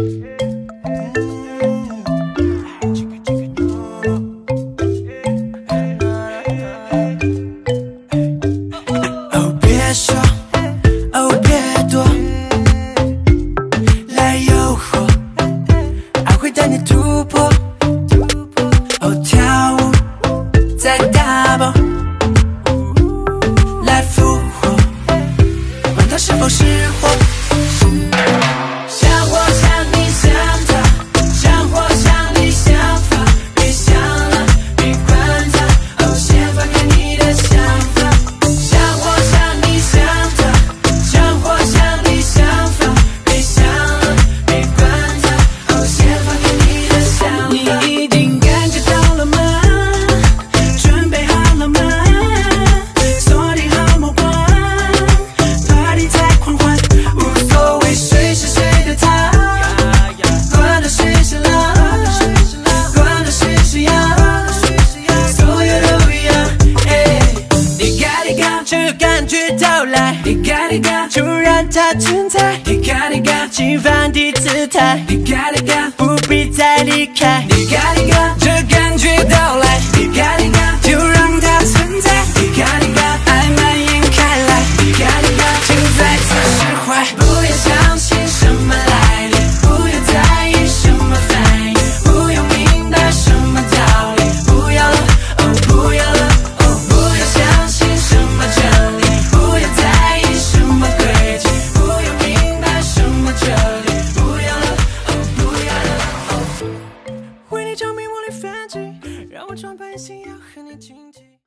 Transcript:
Oh, bitch. 到来。迪迦迪迦就让它存在。迪迦迪迦请放低姿态。迪迦迪迦不必再离开。反击，让我装扮成要和你亲近。